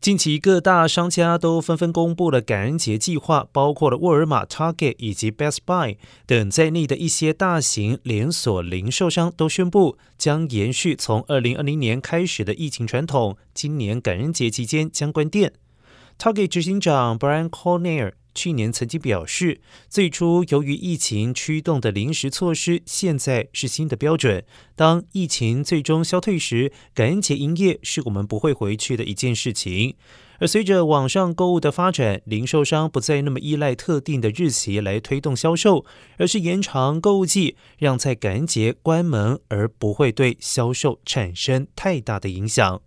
近期各大商家都纷纷公布了感恩节计划，包括了沃尔玛、Target 以及 Best Buy 等在内的一些大型连锁零售商都宣布将延续从二零二零年开始的疫情传统，今年感恩节期间将关店。Target 执行长 Brian Corner 去年曾经表示，最初由于疫情驱动的临时措施，现在是新的标准。当疫情最终消退时，感恩节营业是我们不会回去的一件事情。而随着网上购物的发展，零售商不再那么依赖特定的日期来推动销售，而是延长购物季，让在感恩节关门，而不会对销售产生太大的影响。